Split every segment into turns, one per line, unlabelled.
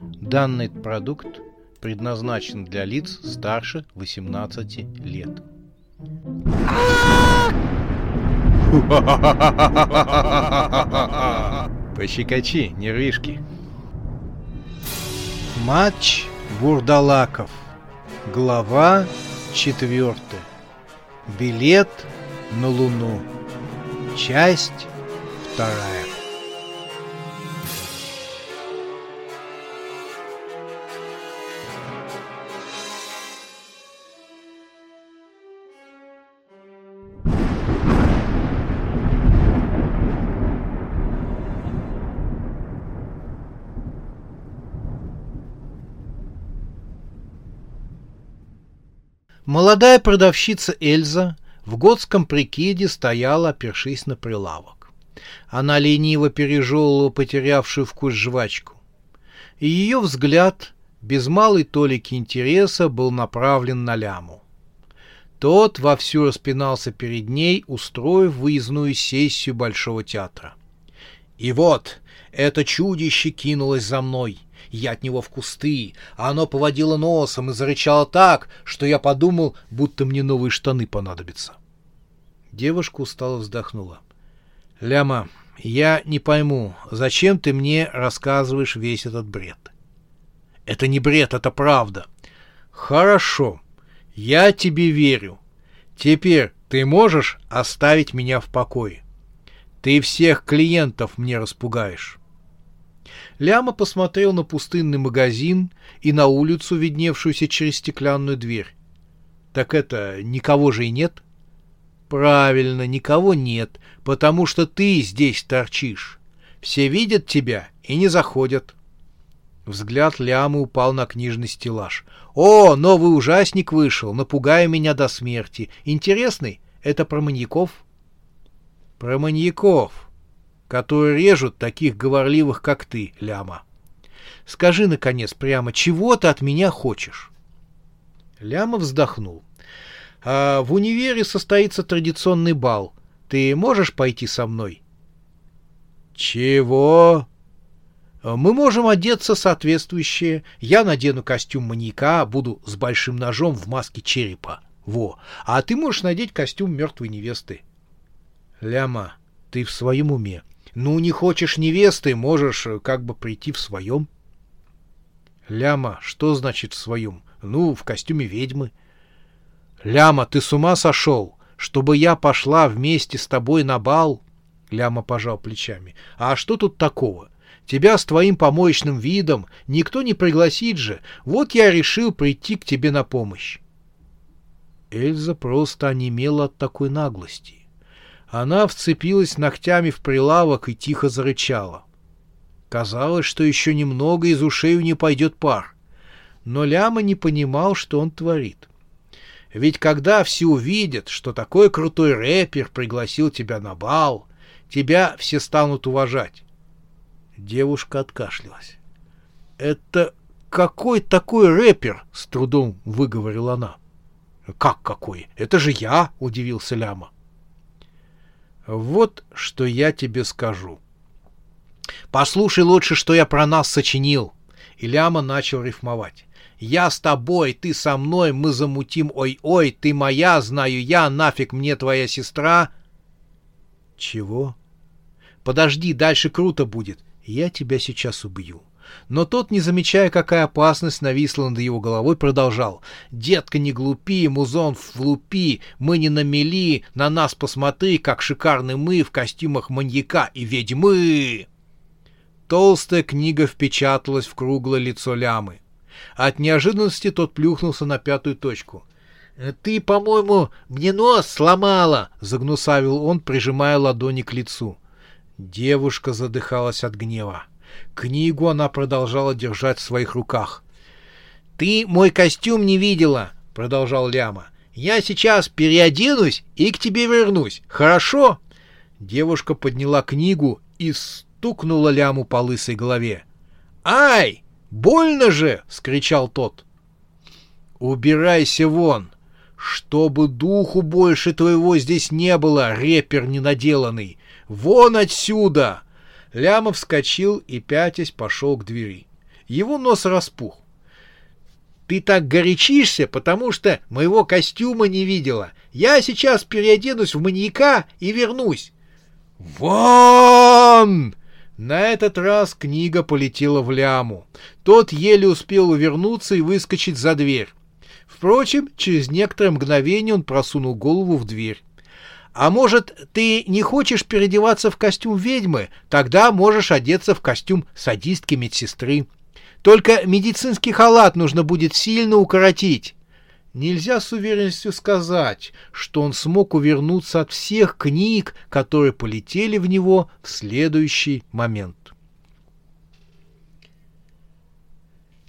Данный продукт предназначен для лиц старше 18 лет. Пощекочи, нервишки. Матч Бурдалаков. Глава четвертая. Билет на Луну. Часть вторая. Молодая продавщица Эльза в готском прикиде стояла, опершись на прилавок. Она лениво пережевывала потерявшую вкус жвачку. И ее взгляд, без малой толики интереса, был направлен на ляму. Тот вовсю распинался перед ней, устроив выездную сессию Большого театра. И вот это чудище кинулось за мной — я от него в кусты, а оно поводило носом и зарычало так, что я подумал, будто мне новые штаны понадобятся. Девушка устало вздохнула. «Ляма, я не пойму, зачем ты мне рассказываешь весь этот бред?» «Это не бред, это правда». «Хорошо, я тебе верю. Теперь ты можешь оставить меня в покое. Ты всех клиентов мне распугаешь». Ляма посмотрел на пустынный магазин и на улицу, видневшуюся через стеклянную дверь. Так это никого же и нет? Правильно, никого нет, потому что ты здесь торчишь. Все видят тебя и не заходят. Взгляд Лямы упал на книжный стеллаж. «О, новый ужасник вышел, напугая меня до смерти. Интересный? Это про маньяков?» «Про маньяков которые режут таких говорливых, как ты, Ляма. Скажи, наконец, прямо, чего ты от меня хочешь?» Ляма вздохнул. «А в универе состоится традиционный бал. Ты можешь пойти со мной?» «Чего?» «Мы можем одеться соответствующие. Я надену костюм маньяка, буду с большим ножом в маске черепа. Во. А ты можешь надеть костюм мертвой невесты». «Ляма, ты в своем уме. Ну, не хочешь невесты, можешь э, как бы прийти в своем. Ляма, что значит в своем? Ну, в костюме ведьмы. Ляма, ты с ума сошел? Чтобы я пошла вместе с тобой на бал? Ляма пожал плечами. А что тут такого? Тебя с твоим помоечным видом никто не пригласит же. Вот я решил прийти к тебе на помощь. Эльза просто онемела от такой наглости. Она вцепилась ногтями в прилавок и тихо зарычала. Казалось, что еще немного из ушей не пойдет пар. Но Ляма не понимал, что он творит. Ведь когда все увидят, что такой крутой рэпер пригласил тебя на бал, тебя все станут уважать. Девушка откашлялась. «Это какой такой рэпер?» — с трудом выговорила она. «Как какой? Это же я!» — удивился Ляма. Вот что я тебе скажу. Послушай лучше, что я про нас сочинил. Иляма начал рифмовать. Я с тобой, ты со мной, мы замутим ой-ой, ты моя, знаю я, нафиг мне твоя сестра. Чего? Подожди, дальше круто будет. Я тебя сейчас убью. Но тот, не замечая, какая опасность нависла над его головой, продолжал. «Детка, не глупи, музон влупи, мы не на мели, на нас посмотри, как шикарны мы в костюмах маньяка и ведьмы!» Толстая книга впечаталась в круглое лицо лямы. От неожиданности тот плюхнулся на пятую точку. «Ты, по-моему, мне нос сломала!» — загнусавил он, прижимая ладони к лицу. Девушка задыхалась от гнева. Книгу она продолжала держать в своих руках. «Ты мой костюм не видела», — продолжал Ляма. «Я сейчас переоденусь и к тебе вернусь, хорошо?» Девушка подняла книгу и стукнула Ляму по лысой голове. «Ай! Больно же!» — скричал тот. «Убирайся вон! Чтобы духу больше твоего здесь не было, репер ненаделанный! Вон отсюда!» Лямов вскочил и, пятясь, пошел к двери. Его нос распух. Ты так горячишься, потому что моего костюма не видела. Я сейчас переоденусь в маньяка и вернусь. Вон! На этот раз книга полетела в ляму. Тот еле успел увернуться и выскочить за дверь. Впрочем, через некоторое мгновение он просунул голову в дверь. «А может, ты не хочешь переодеваться в костюм ведьмы? Тогда можешь одеться в костюм садистки-медсестры. Только медицинский халат нужно будет сильно укоротить». Нельзя с уверенностью сказать, что он смог увернуться от всех книг, которые полетели в него в следующий момент.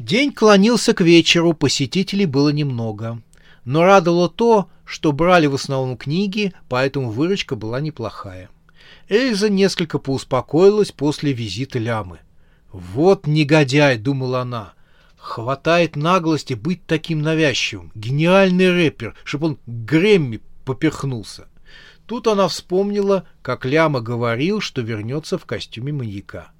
День клонился к вечеру, посетителей было немного. Но радовало то, что брали в основном книги, поэтому выручка была неплохая. Эльза несколько поуспокоилась после визита Лямы. «Вот негодяй!» — думала она. Хватает наглости быть таким навязчивым. Гениальный рэпер, чтобы он Грэмми поперхнулся. Тут она вспомнила, как Ляма говорил, что вернется в костюме маньяка.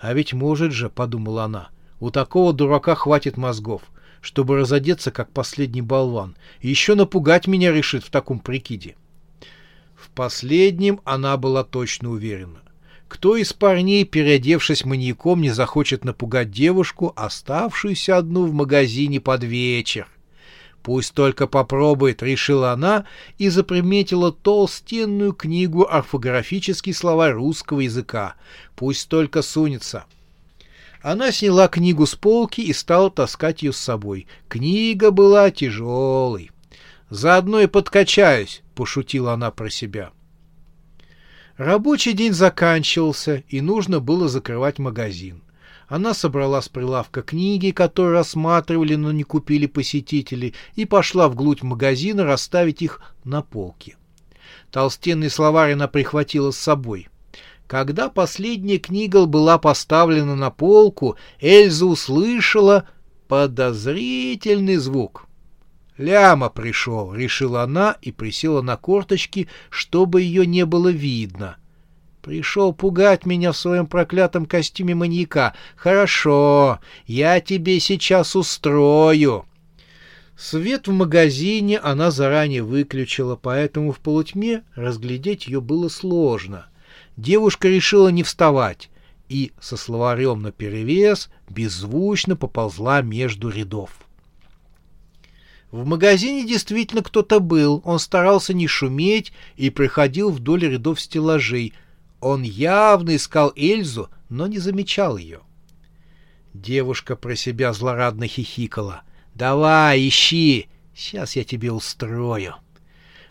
«А ведь может же», — подумала она, — «у такого дурака хватит мозгов, чтобы разодеться, как последний болван, и еще напугать меня решит в таком прикиде». В последнем она была точно уверена. Кто из парней, переодевшись маньяком, не захочет напугать девушку, оставшуюся одну в магазине под вечер? Пусть только попробует, решила она и заприметила толстенную книгу орфографические слова русского языка. Пусть только сунется. Она сняла книгу с полки и стала таскать ее с собой. Книга была тяжелой. «Заодно и подкачаюсь», — пошутила она про себя. — Рабочий день заканчивался, и нужно было закрывать магазин. Она собрала с прилавка книги, которые рассматривали, но не купили посетители, и пошла вглубь магазина расставить их на полке. Толстенный словарь она прихватила с собой. Когда последняя книга была поставлена на полку, Эльза услышала подозрительный звук — Ляма пришел, решила она и присела на корточки, чтобы ее не было видно. Пришел пугать меня в своем проклятом костюме маньяка. Хорошо, я тебе сейчас устрою. Свет в магазине она заранее выключила, поэтому в полутьме разглядеть ее было сложно. Девушка решила не вставать и со словарем наперевес беззвучно поползла между рядов. В магазине действительно кто-то был. Он старался не шуметь и приходил вдоль рядов стеллажей. Он явно искал Эльзу, но не замечал ее. Девушка про себя злорадно хихикала. «Давай, ищи! Сейчас я тебе устрою!»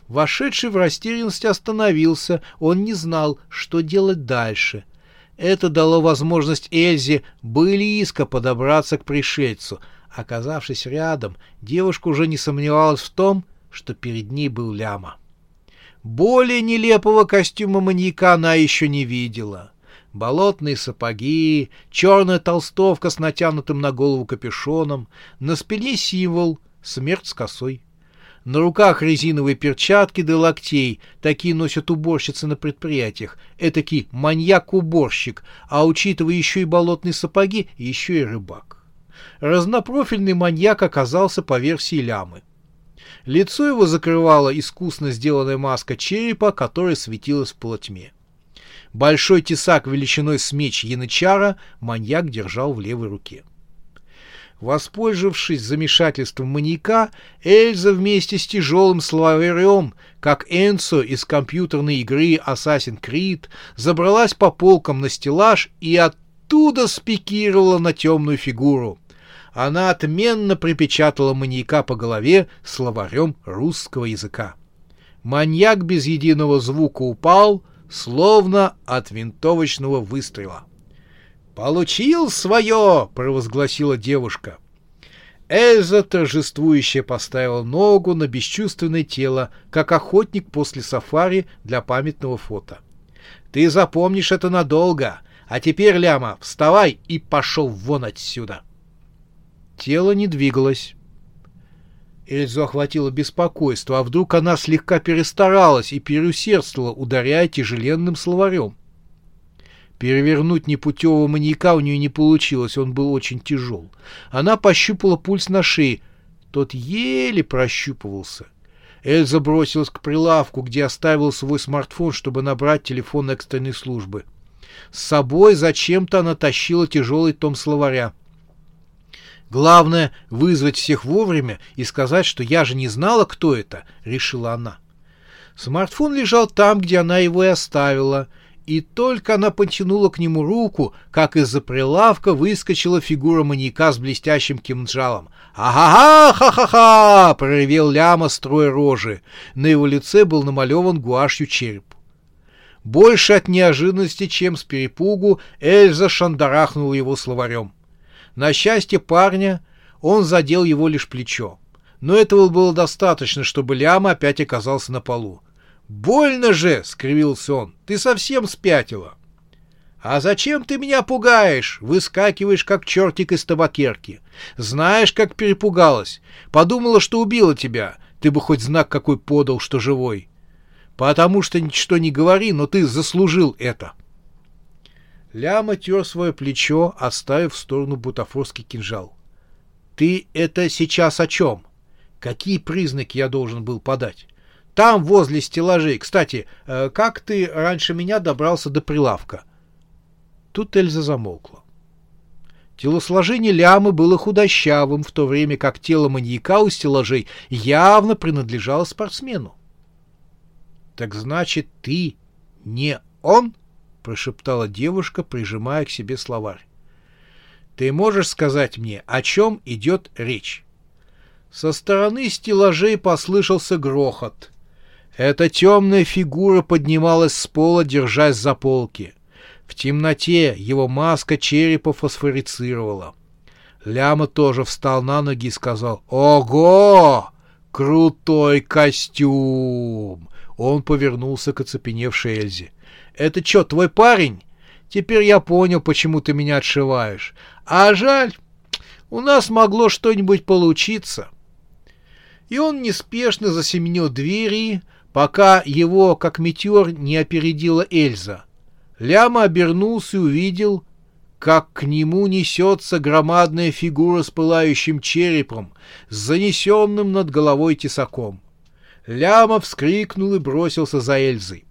Вошедший в растерянность остановился. Он не знал, что делать дальше. Это дало возможность Эльзе близко подобраться к пришельцу — Оказавшись рядом, девушка уже не сомневалась в том, что перед ней был ляма. Более нелепого костюма маньяка она еще не видела. Болотные сапоги, черная толстовка с натянутым на голову капюшоном, на спине символ «Смерть с косой». На руках резиновые перчатки до локтей, такие носят уборщицы на предприятиях, этакий маньяк-уборщик, а учитывая еще и болотные сапоги, еще и рыбак разнопрофильный маньяк оказался по версии Лямы. Лицо его закрывала искусно сделанная маска черепа, которая светилась в полутьме. Большой тесак величиной с меч янычара маньяк держал в левой руке. Воспользовавшись замешательством маньяка, Эльза вместе с тяжелым словарем, как Энцо из компьютерной игры Assassin's Creed, забралась по полкам на стеллаж и оттуда спикировала на темную фигуру она отменно припечатала маньяка по голове словарем русского языка. Маньяк без единого звука упал, словно от винтовочного выстрела. «Получил свое!» — провозгласила девушка. Эльза торжествующе поставила ногу на бесчувственное тело, как охотник после сафари для памятного фото. «Ты запомнишь это надолго, а теперь, Ляма, вставай и пошел вон отсюда!» Тело не двигалось. Эльзу охватило беспокойство, а вдруг она слегка перестаралась и переусердствовала, ударяя тяжеленным словарем. Перевернуть непутевого маньяка у нее не получилось, он был очень тяжел. Она пощупала пульс на шее. Тот еле прощупывался. Эльза бросилась к прилавку, где оставил свой смартфон, чтобы набрать телефон экстренной службы. С собой зачем-то она тащила тяжелый том словаря. Главное — вызвать всех вовремя и сказать, что я же не знала, кто это, — решила она. Смартфон лежал там, где она его и оставила, и только она потянула к нему руку, как из-за прилавка выскочила фигура маньяка с блестящим кинжалом. «Ага-ха! Ха-ха-ха!» — проревел ляма строя рожи. На его лице был намалеван гуашью череп. Больше от неожиданности, чем с перепугу, Эльза шандарахнула его словарем. На счастье парня он задел его лишь плечо. Но этого было достаточно, чтобы Ляма опять оказался на полу. «Больно же!» — скривился он. «Ты совсем спятила!» «А зачем ты меня пугаешь?» Выскакиваешь, как чертик из табакерки. «Знаешь, как перепугалась. Подумала, что убила тебя. Ты бы хоть знак какой подал, что живой. Потому что ничто не говори, но ты заслужил это». Ляма тер свое плечо, оставив в сторону бутафорский кинжал. «Ты это сейчас о чем? Какие признаки я должен был подать? Там, возле стеллажей. Кстати, э, как ты раньше меня добрался до прилавка?» Тут Эльза замолкла. Телосложение лямы было худощавым, в то время как тело маньяка у стеллажей явно принадлежало спортсмену. «Так значит, ты не он?» — прошептала девушка, прижимая к себе словарь. «Ты можешь сказать мне, о чем идет речь?» Со стороны стеллажей послышался грохот. Эта темная фигура поднималась с пола, держась за полки. В темноте его маска черепа фосфорицировала. Ляма тоже встал на ноги и сказал «Ого! Крутой костюм!» Он повернулся к оцепеневшей Эльзе. Это что, твой парень? Теперь я понял, почему ты меня отшиваешь. А жаль, у нас могло что-нибудь получиться. И он неспешно засеменил двери, пока его, как метеор, не опередила Эльза. Ляма обернулся и увидел, как к нему несется громадная фигура с пылающим черепом, с занесенным над головой тесаком. Ляма вскрикнул и бросился за Эльзой.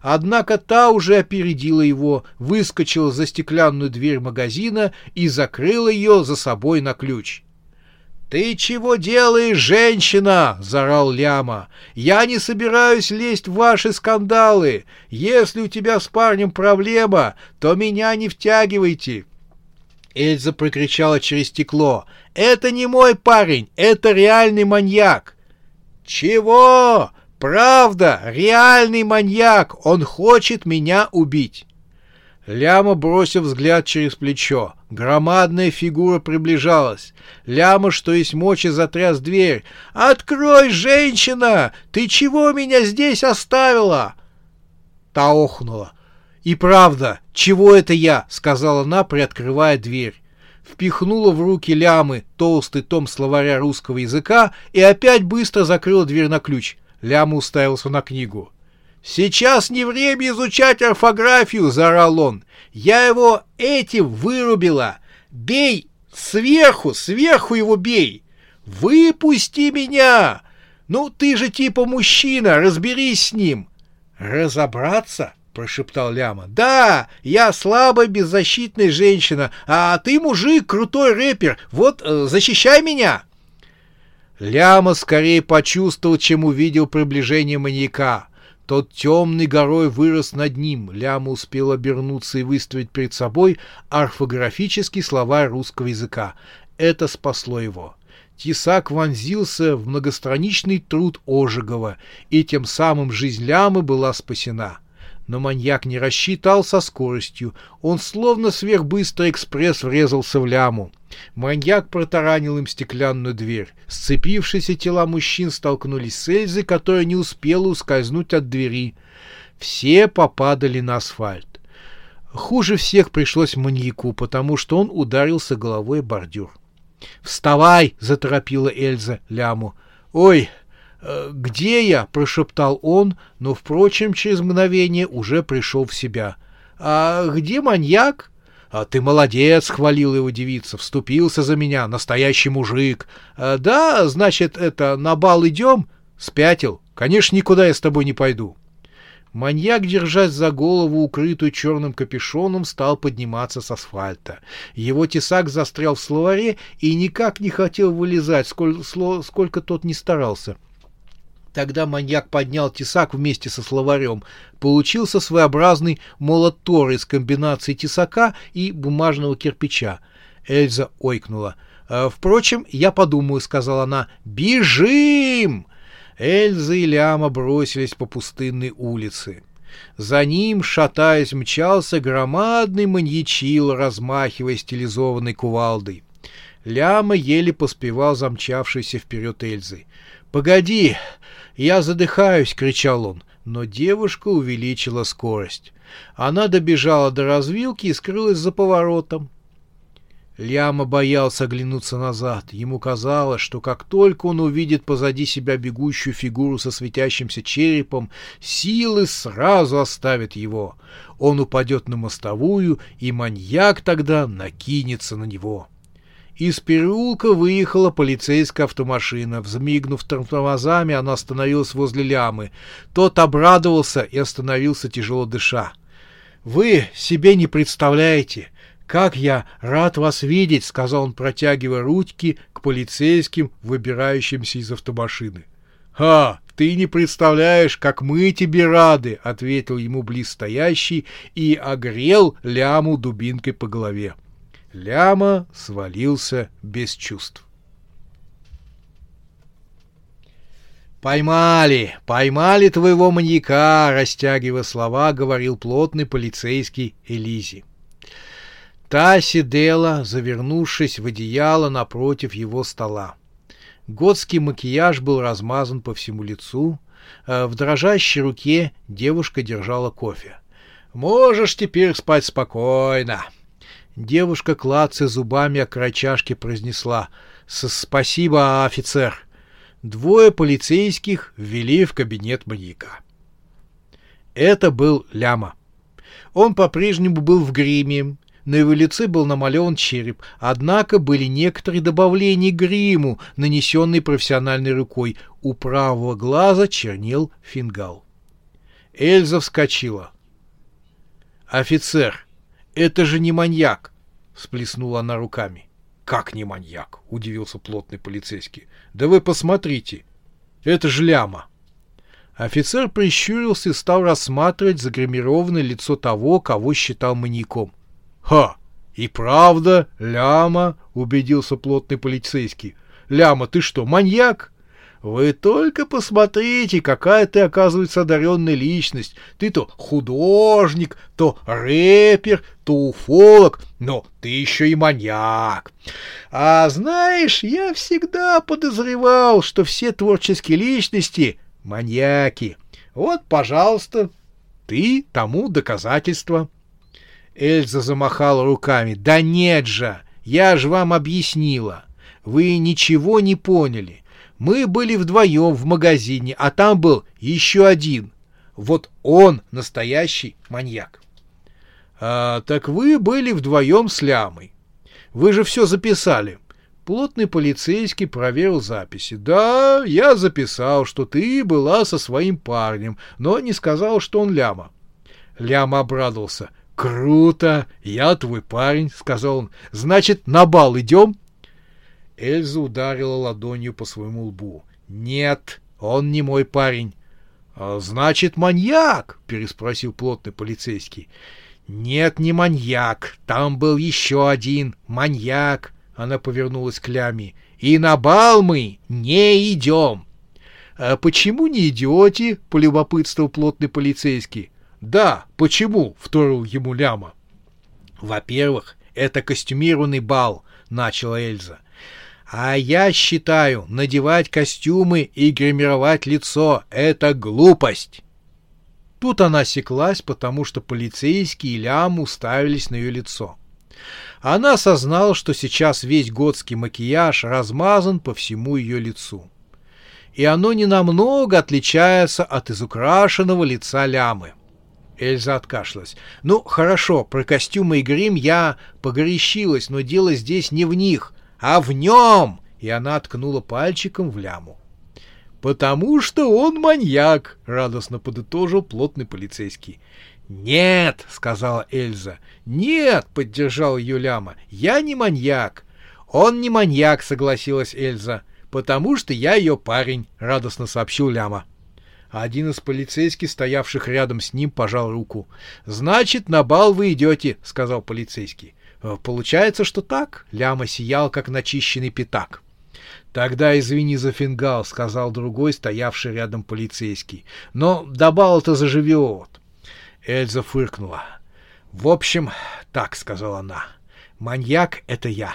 Однако та уже опередила его, выскочила за стеклянную дверь магазина и закрыла ее за собой на ключ. «Ты чего делаешь, женщина?» — заорал Ляма. «Я не собираюсь лезть в ваши скандалы. Если у тебя с парнем проблема, то меня не втягивайте». Эльза прокричала через стекло. «Это не мой парень, это реальный маньяк!» «Чего? Правда, реальный маньяк, он хочет меня убить. Ляма бросил взгляд через плечо. Громадная фигура приближалась. Ляма, что есть мочи, затряс дверь. «Открой, женщина! Ты чего меня здесь оставила?» Та охнула. «И правда, чего это я?» — сказала она, приоткрывая дверь. Впихнула в руки лямы толстый том словаря русского языка и опять быстро закрыла дверь на ключ. Ляма уставился на книгу. «Сейчас не время изучать орфографию!» — заорал он. «Я его этим вырубила! Бей! Сверху, сверху его бей! Выпусти меня! Ну, ты же типа мужчина, разберись с ним!» «Разобраться?» — прошептал Ляма. «Да, я слабая, беззащитная женщина, а ты мужик, крутой рэпер. Вот, э, защищай меня!» Ляма скорее почувствовал, чем увидел приближение маньяка. Тот темный горой вырос над ним. Ляма успел обернуться и выставить перед собой орфографический словарь русского языка. Это спасло его. Тесак вонзился в многостраничный труд Ожегова, и тем самым жизнь Лямы была спасена. Но маньяк не рассчитал со скоростью. Он словно сверхбыстрый экспресс врезался в ляму. Маньяк протаранил им стеклянную дверь. Сцепившиеся тела мужчин столкнулись с Эльзой, которая не успела ускользнуть от двери. Все попадали на асфальт. Хуже всех пришлось маньяку, потому что он ударился головой бордюр. «Вставай!» — заторопила Эльза ляму. «Ой, «Э, «Где я?» — прошептал он, но, впрочем, через мгновение уже пришел в себя. А где маньяк? А ты молодец, хвалил его девица, вступился за меня, настоящий мужик. А, да, значит, это, на бал идем? Спятил. Конечно, никуда я с тобой не пойду. Маньяк, держась за голову, укрытую черным капюшоном, стал подниматься с асфальта. Его тесак застрял в словаре и никак не хотел вылезать, сколько, сколько тот не старался. Тогда маньяк поднял тесак вместе со словарем. Получился своеобразный молот Тора из комбинации тесака и бумажного кирпича. Эльза ойкнула. «Э, «Впрочем, я подумаю», — сказала она. «Бежим!» Эльза и Ляма бросились по пустынной улице. За ним, шатаясь, мчался громадный маньячил, размахивая стилизованной кувалдой. Ляма еле поспевал замчавшийся вперед Эльзы. «Погоди! Я задыхаюсь!» — кричал он. Но девушка увеличила скорость. Она добежала до развилки и скрылась за поворотом. Ляма боялся оглянуться назад. Ему казалось, что как только он увидит позади себя бегущую фигуру со светящимся черепом, силы сразу оставят его. Он упадет на мостовую, и маньяк тогда накинется на него. Из переулка выехала полицейская автомашина. Взмигнув тормозами, она остановилась возле лямы. Тот обрадовался и остановился, тяжело дыша. «Вы себе не представляете!» «Как я рад вас видеть!» — сказал он, протягивая ручки к полицейским, выбирающимся из автомашины. «Ха! Ты не представляешь, как мы тебе рады!» — ответил ему близстоящий и огрел ляму дубинкой по голове. Ляма свалился без чувств. «Поймали! Поймали твоего маньяка!» — растягивая слова, говорил плотный полицейский Элизи. Та сидела, завернувшись в одеяло напротив его стола. Готский макияж был размазан по всему лицу. А в дрожащей руке девушка держала кофе. «Можешь теперь спать спокойно!» Девушка, клацая зубами о чашки, произнесла «Спасибо, офицер!» Двое полицейских ввели в кабинет маньяка. Это был Ляма. Он по-прежнему был в гриме, на его лице был намалеван череп, однако были некоторые добавления к гриму, нанесенные профессиональной рукой. У правого глаза чернел фингал. Эльза вскочила. «Офицер, это же не маньяк!» — всплеснула она руками. «Как не маньяк?» — удивился плотный полицейский. «Да вы посмотрите! Это же ляма!» Офицер прищурился и стал рассматривать загримированное лицо того, кого считал маньяком. «Ха! И правда, Ляма!» — убедился плотный полицейский. «Ляма, ты что, маньяк?» Вы только посмотрите, какая ты, оказывается, одаренная личность. Ты то художник, то рэпер, то уфолог, но ты еще и маньяк. А знаешь, я всегда подозревал, что все творческие личности — маньяки. Вот, пожалуйста, ты тому доказательство. Эльза замахала руками. «Да нет же! Я же вам объяснила. Вы ничего не поняли. Мы были вдвоем в магазине, а там был еще один. Вот он настоящий маньяк». А, «Так вы были вдвоем с Лямой. Вы же все записали». Плотный полицейский проверил записи. «Да, я записал, что ты была со своим парнем, но не сказал, что он Ляма». Ляма обрадовался. «Круто! Я твой парень», — сказал он. «Значит, на бал идем?» Эльза ударила ладонью по своему лбу. «Нет, он не мой парень». «А «Значит, маньяк?» — переспросил плотный полицейский. «Нет, не маньяк. Там был еще один. Маньяк». Она повернулась к Ляме. «И на бал мы не идем». «А почему не идете?» — полюбопытствовал плотный полицейский. «Да, почему?» — вторил ему Ляма. «Во-первых, это костюмированный бал», — начала Эльза. «А я считаю, надевать костюмы и гримировать лицо — это глупость». Тут она осеклась, потому что полицейские и Лям уставились на ее лицо. Она осознала, что сейчас весь готский макияж размазан по всему ее лицу. И оно ненамного отличается от изукрашенного лица Лямы. Эльза откашлялась. «Ну, хорошо, про костюмы и грим я погорячилась, но дело здесь не в них, а в нем!» И она ткнула пальчиком в ляму. «Потому что он маньяк!» — радостно подытожил плотный полицейский. «Нет!» — сказала Эльза. «Нет!» — поддержал ее Ляма. «Я не маньяк!» «Он не маньяк!» — согласилась Эльза. «Потому что я ее парень!» — радостно сообщил Ляма. Один из полицейских, стоявших рядом с ним, пожал руку. «Значит, на бал вы идете», — сказал полицейский. «Получается, что так?» — Ляма сиял, как начищенный пятак. «Тогда извини за фингал», — сказал другой, стоявший рядом полицейский. «Но до бала-то заживет». Эльза фыркнула. «В общем, так», — сказала она. «Маньяк — это я.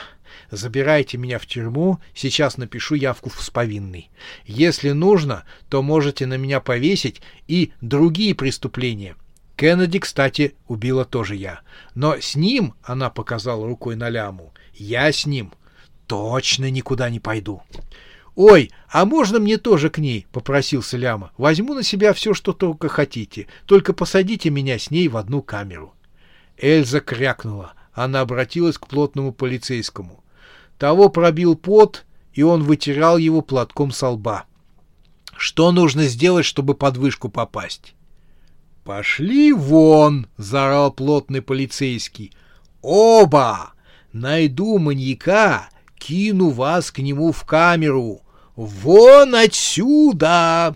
Забирайте меня в тюрьму, сейчас напишу явку в сповинный. Если нужно, то можете на меня повесить и другие преступления. Кеннеди, кстати, убила тоже я. Но с ним, — она показала рукой на ляму, — я с ним точно никуда не пойду. «Ой, а можно мне тоже к ней?» — попросился Ляма. «Возьму на себя все, что только хотите. Только посадите меня с ней в одну камеру». Эльза крякнула. Она обратилась к плотному полицейскому. Того пробил пот, и он вытирал его платком со лба. «Что нужно сделать, чтобы под вышку попасть?» «Пошли вон!» — заорал плотный полицейский. «Оба! Найду маньяка, кину вас к нему в камеру. Вон отсюда!»